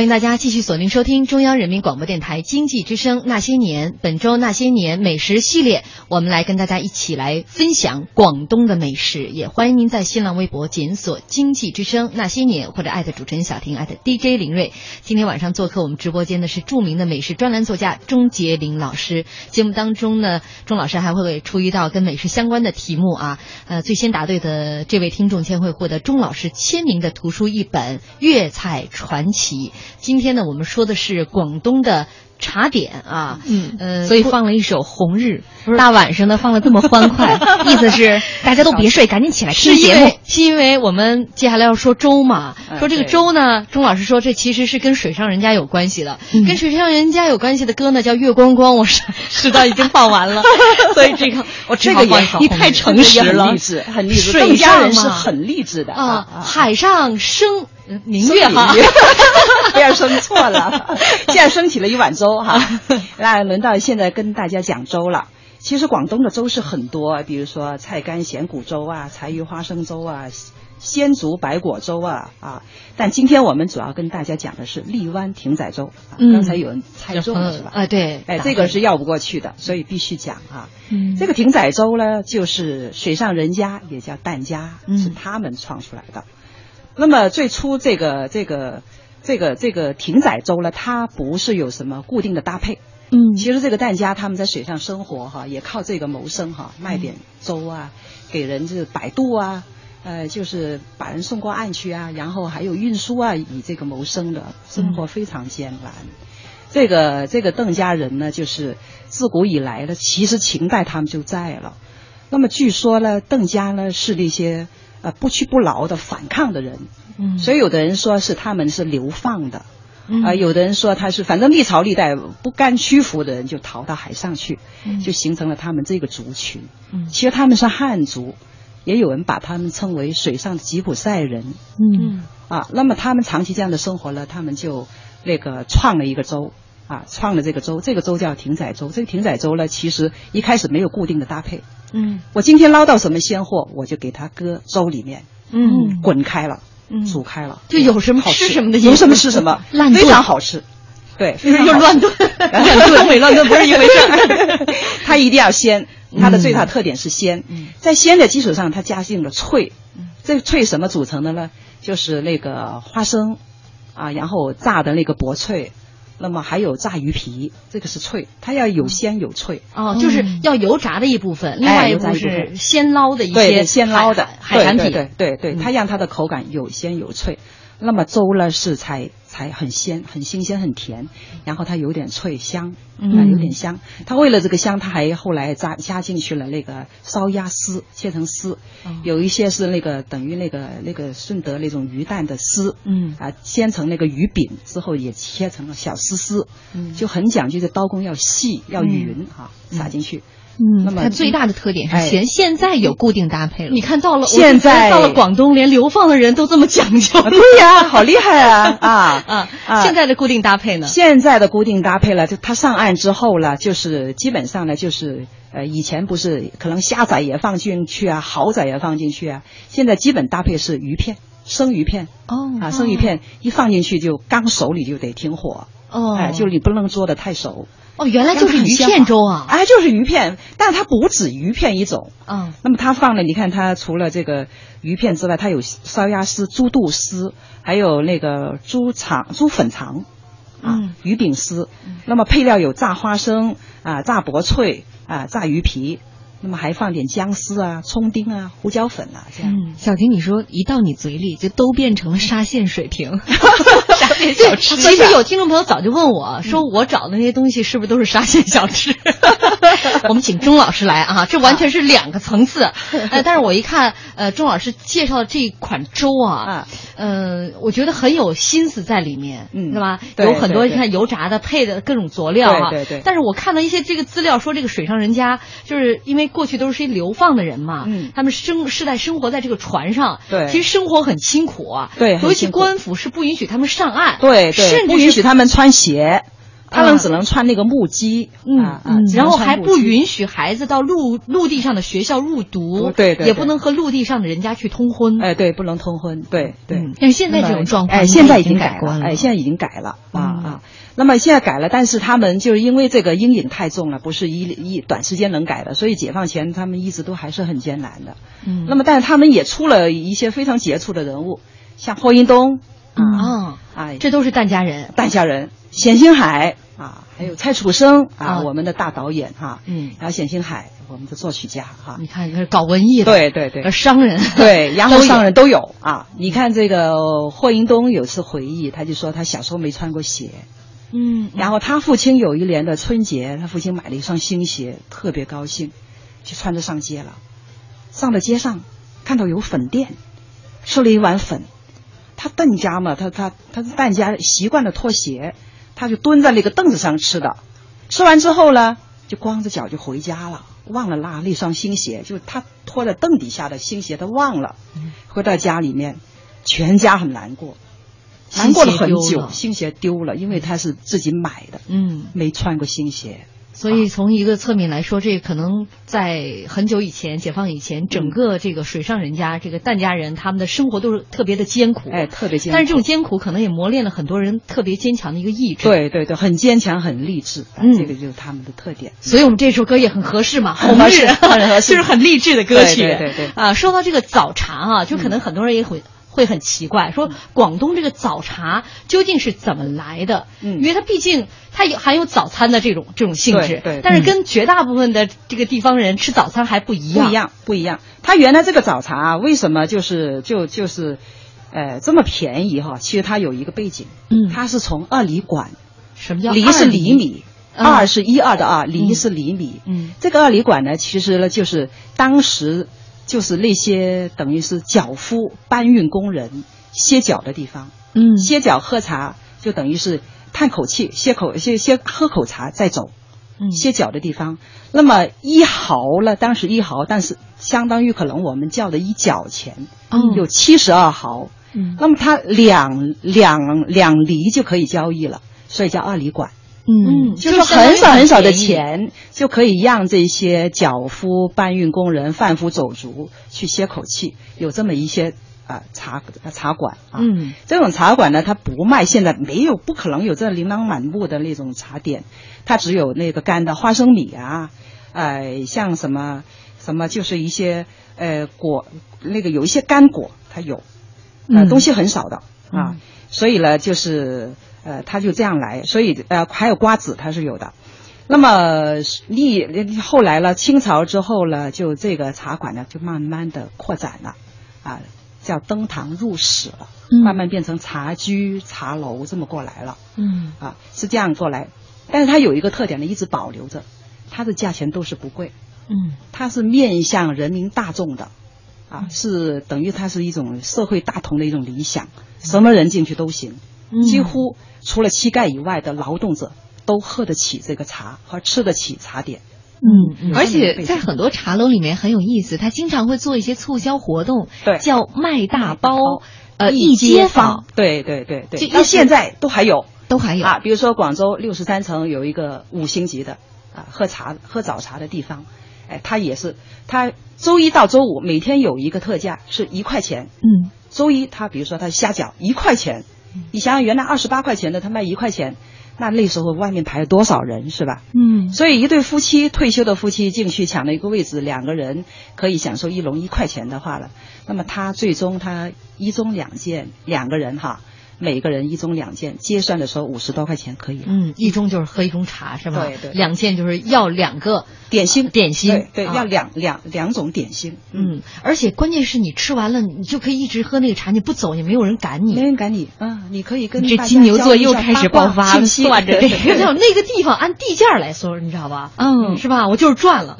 欢迎大家继续锁定收听中央人民广播电台经济之声《那些年》，本周《那些年》美食系列，我们来跟大家一起来分享广东的美食。也欢迎您在新浪微博检索“经济之声那些年”或者艾特主持人小婷艾特 DJ 林睿。今天晚上做客我们直播间的是著名的美食专栏作家钟杰林老师。节目当中呢，钟老师还会出一道跟美食相关的题目啊。呃，最先答对的这位听众将会获得钟老师签名的图书一本《粤菜传奇》。今天呢，我们说的是广东的茶点啊，嗯。呃，所以放了一首《红日》，大晚上的放的这么欢快，意思是大家都别睡，赶紧起来听节目。是因为我们接下来要说粥嘛，嗯说这个粥呢，钟老师说这其实是跟水上人家有关系的，嗯。跟水上人家有关系的歌呢叫《月光光》，我实 实在已经放完了，所以这个我这个也你太诚实了，很励志，很励志。水上人是很励志的。啊，海上生呃明月哈不要生错了。现在升起了一碗粥哈，那轮到现在跟大家讲粥了。其实广东的粥是很多，比如说菜干咸骨粥啊、柴鱼花生粥啊、鲜竹白果粥啊啊。但今天我们主要跟大家讲的是荔湾艇仔粥。啊嗯刚才有人猜中了是吧？啊对哎，这个是绕不过去的，所以必须讲啊。嗯这个艇仔粥呢，就是水上人家，也叫疍家，嗯是他们创出来的。那么最初这个这个这个这个艇仔粥呢，它不是有什么固定的搭配。嗯其实这个邓家他们在水上生活哈，也靠这个谋生哈，卖点粥啊，给人就是摆渡啊，呃，就是把人送过岸去啊，然后还有运输啊，以这个谋生的，生活非常艰难。这个这个邓家人呢，就是自古以来呢，其实秦代他们就在了。那么据说呢，邓家呢是那些呃不屈不挠的反抗的人，嗯所以有的人说是他们是流放的，嗯啊、有的人说他是反正历朝历代不甘屈服的人就逃到海上去，嗯就形成了他们这个族群。嗯其实他们是汉族，也有人把他们称为水上的吉普赛人。嗯啊，那么他们长期这样的生活呢，他们就那个创了一个州啊，创了这个粥，这个粥叫艇仔粥。这个艇仔粥呢，其实一开始没有固定的搭配。嗯我今天捞到什么鲜货，我就给它搁粥里面，嗯滚开了，嗯煮开了，就有什么好吃什么的有什么吃什么，非常好吃。对，非常 乱炖东北乱炖不是一回事儿它一定要鲜，它的最大嗯特点是鲜。在鲜的基础上，它加进了脆。这个脆什么组成的呢？就是那个花生啊，然后炸的那个薄脆，那么还有炸鱼皮，这个是脆，它要有鲜有脆。哦，就是要油炸的一部分，另哎外一部分是鲜捞的一些对对鲜捞的海海产品。对对对，它让它的口感有鲜有脆。那么粥呢是才才很鲜、很新鲜、很甜，然后它有点脆香，嗯。啊有点香。它为了这个香，它还后来加加进去了那个烧鸭丝，切成丝，哦。有一些是那个等于那个那个顺德那种鱼蛋的丝，嗯。啊煎成那个鱼饼之后也切成了小丝丝，嗯。就很讲究，这刀工要细要匀哈，撒进去。嗯那么它最大的特点是哎咸，现在有固定搭配了。你看到了，现在到了广东，连流放的人都这么讲究。对呀，好厉害啊啊 啊！啊现在的固定搭配呢？现在的固定搭配了，就他上岸之后了，就是基本上呢，就是呃，以前不是可能虾仔也放进去啊，蚝仔也放进去啊，现在基本搭配是鱼片，生鱼片哦啊，生鱼片一放进去就刚熟，你就得停火，哦哎，就你不能做的太熟。哦，原来就是鱼片粥啊！哎，就是鱼片，但它不止鱼片一种。嗯，那么它放了，你看它除了这个鱼片之外，它有烧鸭丝、猪肚丝，还有那个猪肠、猪粉肠，啊，嗯鱼饼丝。那么配料有炸花生啊、炸薄脆啊、炸鱼皮，那么还放点姜丝啊、葱丁啊、胡椒粉啊，这样。嗯，小婷，你说一到你嘴里就都变成了沙县水平，沙县小吃。其实有听众朋友早就问我说，我找的那些东西是不是都是沙县小吃？我们请钟老师来啊，这完全是两个层次。呃，但是我一看，呃，钟老师介绍的这款粥啊，嗯、我觉得很有心思在里面，嗯是吧？有很多你看油炸的配的各种佐料啊，对对对但是我看到一些这个资料，说这个水上人家就是因为过去都是些流放的人嘛，嗯他们生世代生活在这个船上，对其实生活很辛苦啊，对尤其官府是不允许他们上岸，对对，甚至是不允许他们穿鞋。他们只能穿那个木屐，嗯嗯，然后还不允许孩子到陆陆地上的学校入读，对对对也不能和陆地上的人家去通婚。哎，对，不能通婚，对对。但是现在这种状况，哎，现在已经改观了，哎，现在已经改了啊啊。那么现在改了，但是他们就是因为这个阴影太重了，不是一一短时间能改的，所以解放前他们一直都还是很艰难的。嗯。那么，但是他们也出了一些非常杰出的人物，像霍英东啊，哎，这都是疍家人，疍家人，冼星海啊，还有蔡楚生啊，啊。我们的大导演哈，嗯，还有冼星海，我们的作曲家哈。你看，这是搞文艺的，对对对，商人，对，洋人、都有商人都有啊。你看这个霍英东有次回忆，他就说他小时候没穿过鞋，嗯，然后他父亲有一年的春节，他父亲买了一双新鞋，特别高兴，就穿着上街了。上了街上，看到有粉店，吃了一碗粉。他邓家嘛，他他他是邓家，习惯了脱鞋，他就蹲在那个凳子上吃的。吃完之后呢，就光着脚就回家了，忘了拉那双新鞋，就是他拖在凳底下的新鞋，他忘了。回到家里面，全家很难过，难过了很久，新鞋丢了因为他是自己买的，嗯，没穿过新鞋。所以从一个侧面来说，这可能在很久以前，解放以前，整个这个水上人家，这个疍家人，他们的生活都是特别的艰苦，哎，特别艰苦。但是这种艰苦可能也磨练了很多人特别坚强的一个意志。对对对，很坚强，很励志，啊嗯这个就是他们的特点。所以我们这首歌也很合适嘛，红 很合适日很合适就是很励志的歌曲。对对对对啊，说到这个早茶啊，就可能很多人也会。会很奇怪，说广东这个早茶究竟是怎么来的？嗯。因为它毕竟它有含有早餐的这种这种性质，对对但是跟绝大部分的这个地方人吃早餐还不一样，不一样，不一样。它原来这个早茶啊为什么就是就就是，呃，这么便宜哈？其实它有一个背景，嗯，它是从二里馆，什么叫梨是厘米，嗯。二是一二的二，梨是厘米。嗯，这个二里馆呢，其实呢就是当时就是那些等于是脚夫、搬运工人歇脚的地方。嗯，歇脚喝茶就等于是叹口气，歇口歇歇喝口茶再走。嗯，歇脚的地方。那么一毫呢？当时一毫，但是相当于可能我们叫的一角钱，嗯有七十二毫。嗯，那么它两两两厘就可以交易了，所以叫二厘馆。嗯，就是很少很少的钱就可以让这些脚夫、搬运工人、贩夫走卒去歇口气，有这么一些啊、茶茶馆啊。嗯，这种茶馆呢，它不卖，现在没有，不可能有这琳琅满目的那种茶点，它只有那个干的花生米啊，呃，像什么什么，就是一些呃果，那个有一些干果，它有，呃，嗯。东西很少的啊，嗯所以呢，就是呃，它就这样来，所以呃，还有瓜子它是有的。那么历后来了，清朝之后呢，就这个茶馆呢，就慢慢的扩展了，啊，叫登堂入室了，嗯。慢慢变成茶居、茶楼这么过来了，嗯啊，是这样过来。但是它有一个特点呢，一直保留着，它的价钱都是不贵，嗯。它是面向人民大众的，啊，是等于它是一种社会大同的一种理想，什么人进去都行，嗯几乎除了乞丐以外的劳动者都喝得起这个茶和吃得起茶点。嗯，嗯。而且在很多茶楼里面很有意思，他经常会做一些促销活动，对。叫卖大包，呃，一街坊，对对对对，到现在都还有，都还有。啊。比如说广州六十三层有一个五星级的啊，喝茶喝早茶的地方，哎，它也是，它周一到周五每天有一个特价，是一块钱。嗯，周一它比如说它虾饺一块钱，你想想原来二十八块钱的，他卖一块钱，那那时候外面排了多少人是吧？嗯，所以一对夫妻退休的夫妻进去抢了一个位置，两个人可以享受一笼一块钱的话了，那么他最终他一盅两件，两个人哈，每个人一盅两件，结算的时候五十多块钱可以了。嗯，一盅就是喝一盅茶是吧？对对两件就是要两个点心，点心对要两两两种点心。嗯，而且关键是你吃完了，你就可以一直喝那个茶，你不走也没有人赶你。没人赶你，嗯，你可以跟这金牛座又开始爆发了，信息算着对 那个地方按地价来说，你知道吧？嗯，是吧？我就是赚了。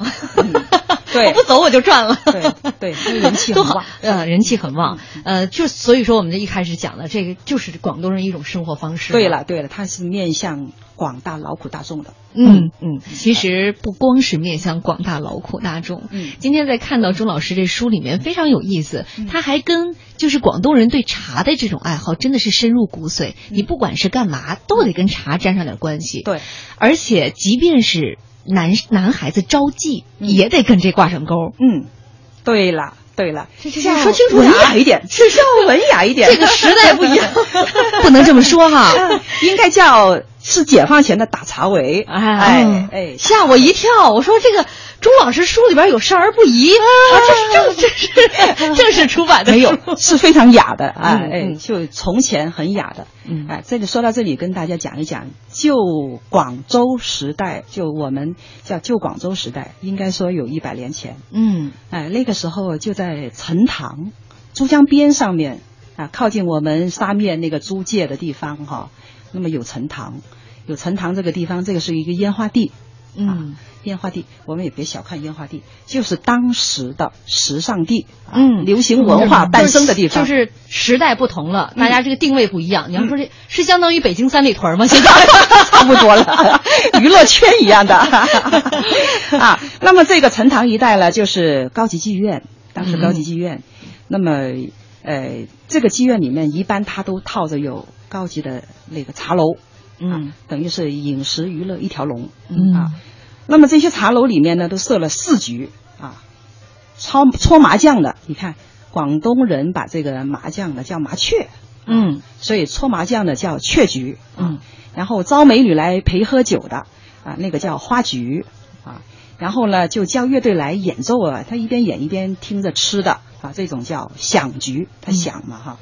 对我不走我就赚了。对对，人气很旺，呃，人气很旺。呃，就所以说我们这一开始讲的这个就是广东人一种生活方式。对了对了，它是面向广大劳苦大众的。嗯嗯，其实不光是面向广大劳苦大众。嗯，今天在看到钟老师这书里面非常有意思，嗯他还跟就是广东人对茶的这种爱好真的是深入骨髓。你不管是干嘛，都得跟茶沾上点关系。嗯对，而且即便是男男孩子招妓，也得跟这挂上钩。嗯，对了。对了，这这要说清楚文雅一点，是要文雅一点。这个时代不一样，不能这么说哈。应该叫是解放前的打茶围。哎哎哎，吓我一跳！我说这个朱老师书里边有少儿不宜啊，这是正这是正式出版的书，没有，是非常雅的啊！嗯哎，就从前很雅的。嗯哎，这里说到这里，跟大家讲一讲旧广州时代，就我们叫旧广州时代，应该说有一百年前。嗯哎，那个时候就在陈塘，珠江边上面啊，靠近我们沙面那个租界的地方哈、那么有陈塘，有陈塘这个地方，这个是一个烟花地。嗯，烟花地，我们也别小看烟花地，就是当时的时尚地，啊嗯，流行文化诞生的地方。就是时代不同了，大家这个定位不一样。你要说嗯这是相当于北京三里屯吗？现在差不多了，娱乐圈一样的 啊。那么这个陈塘一带呢，就是高级妓院，当时高级妓院。那么呃，这个妓院里面一般它都套着有高级的那个茶楼，嗯，等于是饮食娱乐一条龙，嗯。啊。那么这些茶楼里面呢，都设了四局啊，搓搓麻将的，你看广东人把这个麻将呢叫麻雀，嗯，所以搓麻将的叫雀局，嗯，然后招美女来陪喝酒的啊，那个叫花局啊，然后呢就叫乐队来演奏啊，他一边演一边听着吃的啊，这种叫响局，他响嘛哈。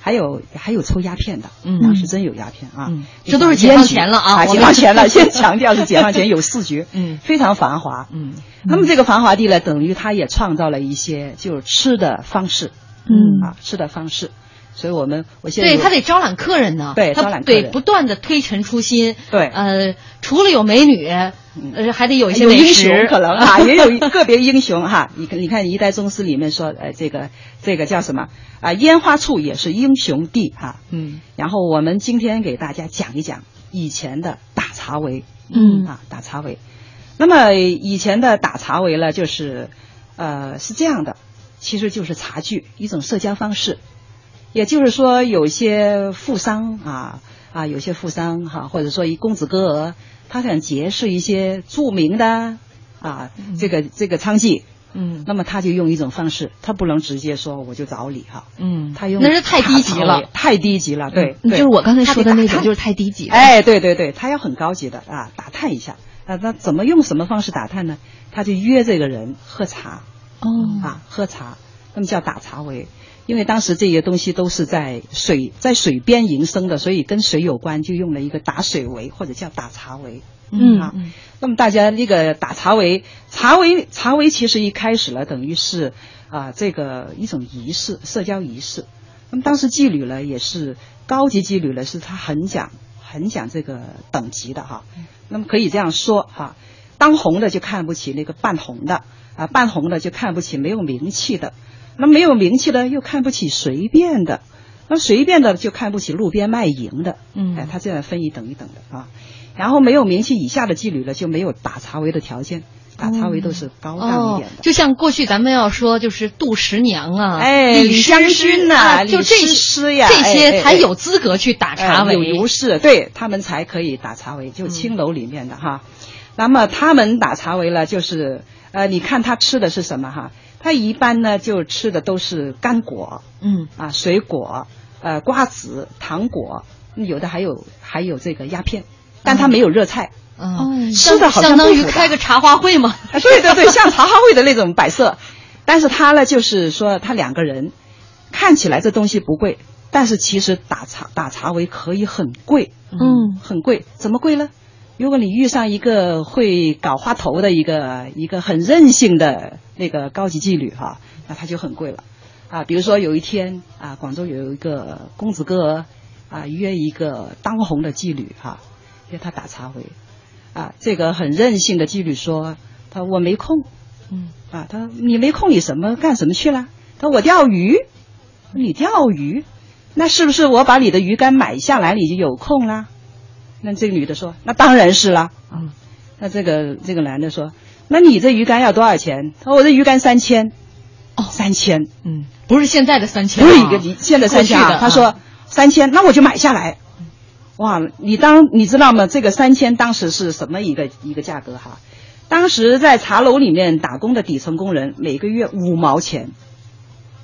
还有还有抽鸦片的，嗯。当时真有鸦片啊，这都是解放前了啊啊，解放前了，先强调是解放前有四局，嗯，非常繁华，嗯，那么这个繁华地呢，等于它也创造了一些就是吃的方式，嗯。啊，吃的方式，所以我们我现在对他得招揽客人呢，对他招揽客人对不断的推陈出新，对呃，除了有美女，呃，还得有一些有英美食雄可能啊，也有个别英雄哈。你看，你看《一代宗师》里面说，呃，这个这个叫什么啊？烟花处也是英雄地哈。嗯。然后我们今天给大家讲一讲以前的打茶围，嗯啊，打茶围。那么以前的打茶围呢，就是呃是这样的，其实就是茶具一种社交方式。也就是说，有些富商啊啊，有些富商哈、或者说一公子哥儿，他想结识一些著名的啊，这个这个娼妓，嗯，那么他就用一种方式，他不能直接说我就找你哈，嗯，他用那是太低级了太低级了，对，就是我刚才说的那种，就是太低级了。哎，对对对，他要很高级的啊，打探一下啊，那怎么用什么方式打探呢？他就约这个人喝茶，哦啊，喝茶，那么叫打茶围。因为当时这些东西都是在水在水边营生的，所以跟水有关，就用了一个打水围或者叫打茶围。嗯啊，那么大家那个打茶围，茶围茶围其实一开始呢，等于是啊、这个一种仪式，社交仪式。那么当时妓女呢，也是高级妓女呢，是她很讲很讲这个等级的哈。那么可以这样说哈，当红的就看不起那个半红的啊，半红的就看不起没有名气的，那没有名气的又看不起随便的，那随便的就看不起路边卖淫的。嗯哎，他这样分一等一等的啊。然后没有名气以下的妓女呢，就没有打茶围的条件，打茶围都是高档一哦点的。，就像过去咱们要说，就是杜十娘啊，哎李李香香君呐啊就这李师师呀这些才有资格去打茶围。哎有如是，对他们才可以打茶围，就青楼里面的哈。那么他们打茶围了，就是呃，你看他吃的是什么哈？他一般呢就吃的都是干果，嗯啊，水果，呃，瓜子、糖果，有的还有还有这个鸦片，但他没有热菜。嗯，吃的好像相当于开个茶话会嘛。啊，对对对，像茶话会的那种摆设，但是他呢，就是说他两个人看起来这东西不贵，但是其实打茶打茶围可以很贵，嗯，很贵，怎么贵呢？如果你遇上一个会搞花头的一个一个很任性的那个高级妓女哈、那他就很贵了啊。比如说有一天啊，广州有一个公子哥啊约一个当红的妓女哈、约她打茶会啊，这个很任性的妓女说，她我没空嗯，啊，他说你没空，你什么干什么去了？他说我钓鱼。你钓鱼，那是不是我把你的鱼竿买下来，你就有空啦？那这个女的说，那当然是啦。嗯，那这个这个男的说，那你这鱼竿要多少钱？他说我这鱼竿三千。哦，三千。嗯，不是现在的三千，不是一个你现在三千啊。他说三千，那我就买下来。哇，你当你知道吗？这个三千当时是什么一个一个价格哈？当时在茶楼里面打工的底层工人，每个月五毛钱。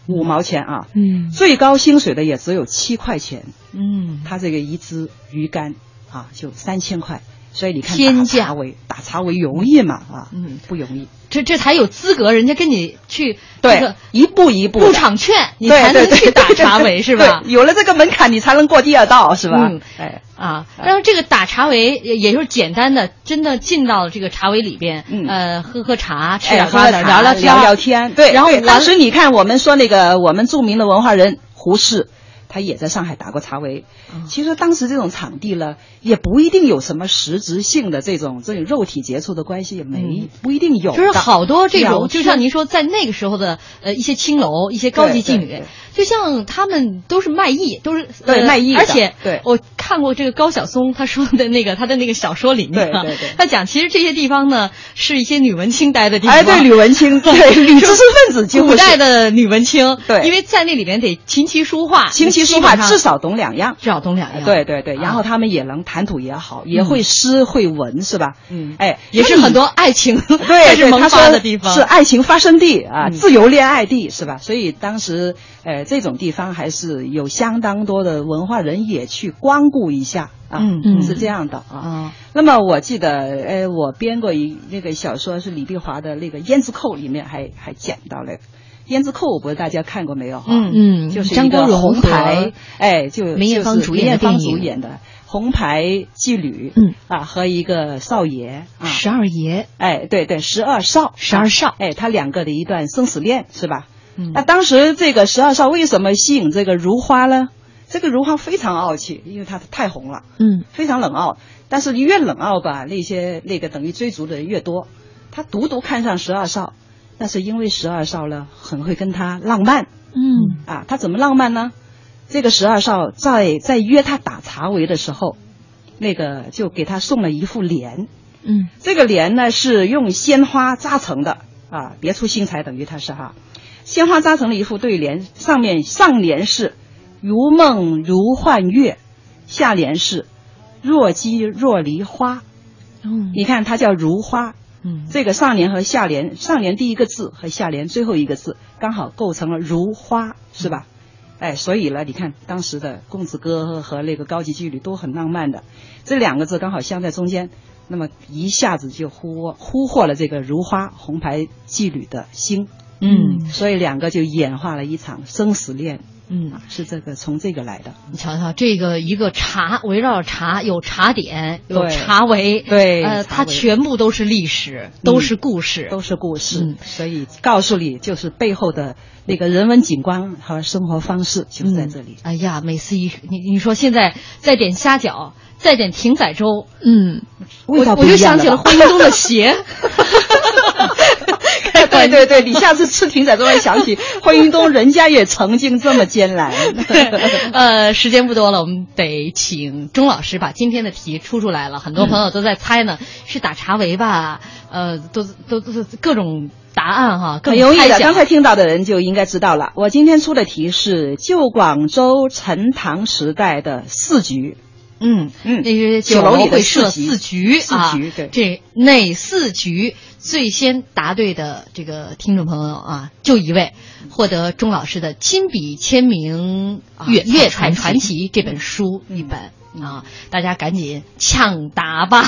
五毛钱啊，嗯，最高薪水的也只有七块钱，嗯，他这个一只鱼竿啊就三千块，所以你看天价为打茶为容易嘛啊，嗯，不容易，这这才有资格，人家跟你去对一步一步入场券，你才能去打茶围是吧？有了这个门槛，你才能过第二道是吧？嗯，哎啊，然后这个打茶围也就是简单的，真的进到这个茶围里边，呃，喝喝茶，吃点瓜子，聊聊聊聊天，对。然后当时你看，我们说那个我们著名的文化人胡适。他也在上海打过茶围，其实当时这种场地呢，也不一定有什么实质性的这种这种肉体接触的关系，也没不一定有。就是好多这种，就像您说，在那个时候的呃一些青楼、一些高级妓女，就像他们都是卖艺，都是对卖艺，而且对。我看过这个高晓松他说的那个 他的那个小说里面，对对对，他讲其实这些地方呢是一些女文青待的地方，哎，对女文青，对女知识分子，古代的女文青，对，因为在那里面得琴棋书画，琴棋书法至少懂两样，至少懂两样。对对对，然后他们也能谈吐也好，也会诗会文，是吧？嗯，哎，也是很多爱情 对是萌发的地方，是爱情发生地啊，自由恋爱地，是吧？所以当时，呃，这种地方还是有相当多的文化人也去光顾一下啊，嗯是这样的啊。那么我记得，呃，我编过一那个小说是李碧华的那个《胭脂扣》，里面还还讲到了。胭脂扣，我不知道大家看过没有？嗯嗯，就是张国荣红牌，哎，就梅艳芳主演的电影，主演的红牌妓女，嗯啊，和一个少爷，啊，十二爷，哎，对对，十二少，十二少，哎，他两个的一段生死恋，是吧？嗯，那当时这个十二少为什么吸引这个如花呢？这个如花非常傲气，因为她太红了，嗯，非常冷傲。但是越冷傲吧，那些那个等于追逐的人越多，他独独看上十二少。那是因为十二少呢，很会跟他浪漫。嗯啊，他怎么浪漫呢？这个十二少在在约他打茶围的时候，那个就给他送了一副帘。嗯，这个帘呢是用鲜花扎成的啊，别出心裁，等于他是哈，鲜花扎成了一副对联，上面上联是“如梦如幻月”，下联是“若即若离花”。嗯，你看它叫如花。嗯，这个上联和下联，上联第一个字和下联最后一个字刚好构成了如花，是吧？哎，所以呢，你看当时的公子哥和那个高级妓女都很浪漫的，这两个字刚好镶在中间，那么一下子就呼呼获了这个如花红牌妓女的心，嗯，所以两个就演化了一场生死恋。嗯，是这个从这个来的。你瞧瞧，这个一个茶围绕茶有茶点，有茶围，对，呃，它全部都是历史，都是故事，都是故事。所以告诉你，就是背后的那个人文景观和生活方式就在这里。哎呀，每次一你你说现在再点虾饺，再点艇仔粥，嗯，我我就想起了婚姻中的鞋。对对对，你下次吃艇仔都会想起 惠英东人家也曾经这么艰难。呃，时间不多了，我们得请钟老师把今天的题出出来了。很多朋友都在猜呢，是打茶围吧？呃，都都都是各种答案哈，很容易的。刚才听到的人就应该知道了。我今天出的题是旧广州陈唐时代的四局。嗯嗯，那些酒楼里会设四局啊，四局对，这哪四局最先答对的这个听众朋友啊，就一位获得钟老师的亲笔签名《粤粤传传奇》这本书一本。啊！大家赶紧抢答吧，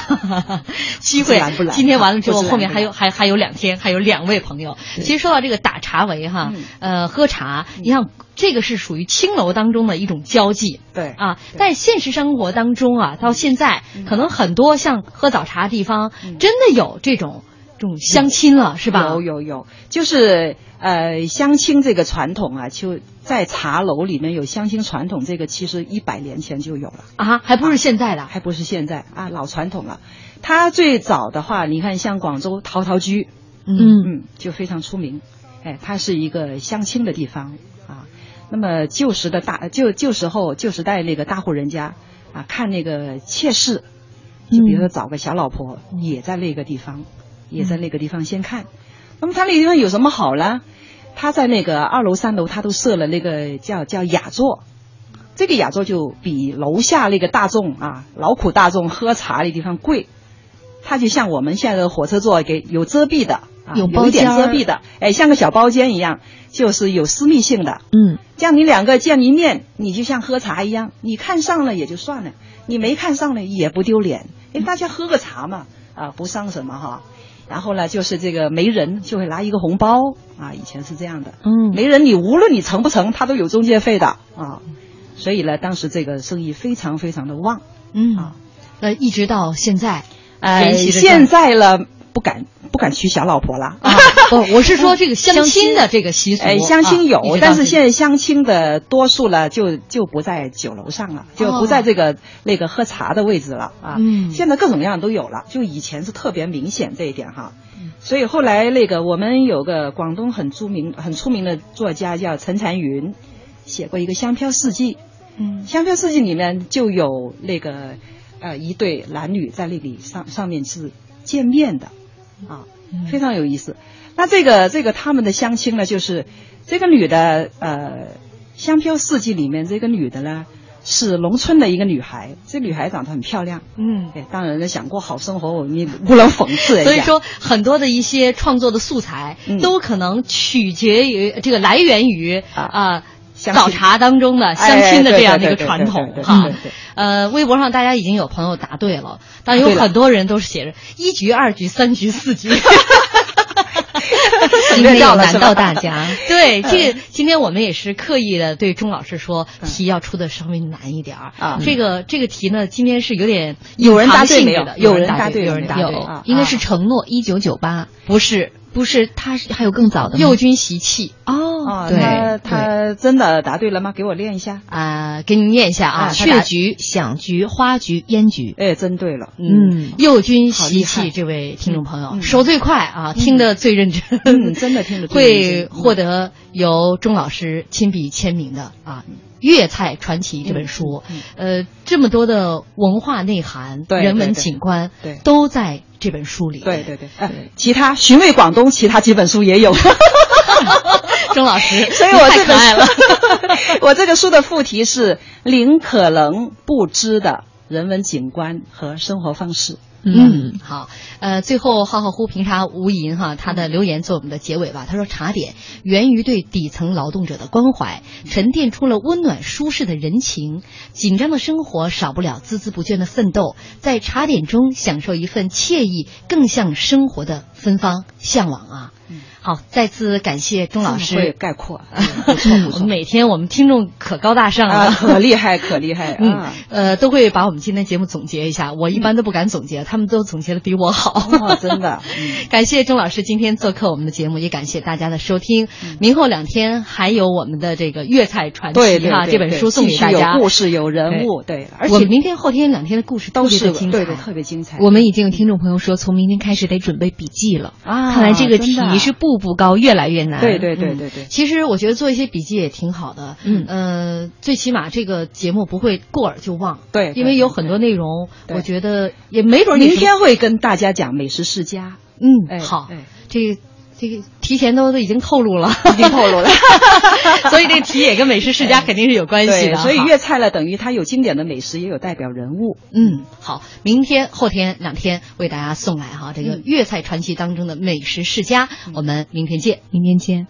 机会今天完了之后，后面还有还还有两天，还有两位朋友。其实说到这个打茶围哈，呃，喝茶，你像这个是属于青楼当中的一种交际，对啊。但现实生活当中啊，到现在可能很多像喝早茶地方，真的有这种这种相亲了，是吧？有有有，就是呃，相亲这个传统啊，就。在茶楼里面有相亲传统，这个其实一百年前就有了啊，还不是现在的，还不是现在啊，老传统了。它最早的话，你看像广州陶陶居，嗯，就非常出名。哎，它是一个相亲的地方啊。那么旧时的大旧旧时候旧时代那个大户人家啊，看那个妾室，就比如说找个小老婆，也在那个地方，也在那个地方先看。那么他那个地方有什么好呢？他在那个二楼三楼，他都设了那个叫叫雅座。这个雅座就比楼下那个大众啊劳苦大众喝茶的地方贵，它就像我们现在的火车座给有遮蔽的，啊、有有一点遮蔽的，哎，像个小包间一样，就是有私密性的。嗯，这样你两个见一面，你就像喝茶一样，你看上了也就算了，你没看上了也不丢脸，哎，大家喝个茶嘛，啊，不伤什么哈。然后呢，就是这个媒人就会拿一个红包啊，以前是这样的。嗯，媒人你无论你成不成，他都有中介费的啊。所以呢，当时这个生意非常非常的旺。嗯啊，那，一直到现在，呃，现在了不敢不敢娶小老婆了。啊、不，我是说这个相亲的这个习俗。哎，相亲有，啊、但是现在相亲的多数了，就就不在酒楼上了，就不在这个、哦、那个喝茶的位置了啊。嗯，现在各种各样都有了，就以前是特别明显这一点哈。嗯、所以后来那个我们有个广东很著名、很出名的作家叫陈婵云，写过一个《香飘四季》。嗯，《香飘四季》里面就有那个呃一对男女在那里上上面是见面的，啊，非常有意思。那这个这个他们的相亲呢，就是这个女的呃《香飘四季》里面这个女的呢是农村的一个女孩，这女孩长得很漂亮，嗯，哎，当然了想过好生活，我你不能讽刺。所以说，很多的一些创作的素材、嗯、都可能取决于这个来源于啊。呃早茶当中的相亲的这样的一个传统哈，呃，微博上大家已经有朋友答对了，但有很多人都是写着一局、二局、三局、四局。今天要难到大家，对这个，今天我们也是刻意的对钟老师说，题要出的稍微难一点儿啊。这个这个题呢，今天是有点有人答对没有？有人答对，有人答对，啊应该是承诺一九九八，不是。不是，他是还有更早的右军习气。哦，对，他他真的答对了吗？给我练一下。啊，给你念一下啊，雀菊、响菊、花菊、烟菊，哎，真对了，嗯，右军习气这位听众朋友手最快啊，听得最认真，嗯，真的听得会获得由钟老师亲笔签名的啊。粤菜传奇这本书，呃，这么多的文化内涵、人文景观，对，都在这本书里。对对对，哎，其他寻味广东，其他几本书也有。钟老师，所以我这个了。我这个书的副题是《零可能不知的人文景观和生活方式》。嗯，好，呃，最后浩浩乎平沙无垠哈，他的留言做我们的结尾吧。他说：“茶点源于对底层劳动者的关怀，沉淀出了温暖舒适的人情。紧张的生活少不了孜孜不倦的奋斗，在茶点中享受一份惬意，更像生活的芬芳向往啊。”好，再次感谢钟老师会概括，不错不错。每天我们听众可高大上了，可厉害可厉害。嗯，呃，都会把我们今天节目总结一下，我一般都不敢总结，他们都总结的比我好。哦，真的。感谢钟老师今天做客我们的节目，也感谢大家的收听。明后两天还有我们的这个粤菜传奇哈这本书送给大家，有故事有人物，对，而且明天后天两天的故事都是精彩，特别精彩。我们已经有听众朋友说，从明天开始得准备笔记了啊，看来这个题是步步高，越来越。难对对对对对、嗯，其实我觉得做一些笔记也挺好的，嗯呃，最起码这个节目不会过耳就忘，对，因为有很多内容，我觉得也没准明天会跟大家讲美食世家，嗯，哎、好，哎、这个。这个提前都都已经透露了，已经透露了，所以这题也跟美食世家肯定是有关系的。所以粤菜呢，等于它有经典的美食，也有代表人物。嗯，好，明天、后天两天为大家送来哈这个粤菜传奇当中的美食世家，我们明天见，明天见。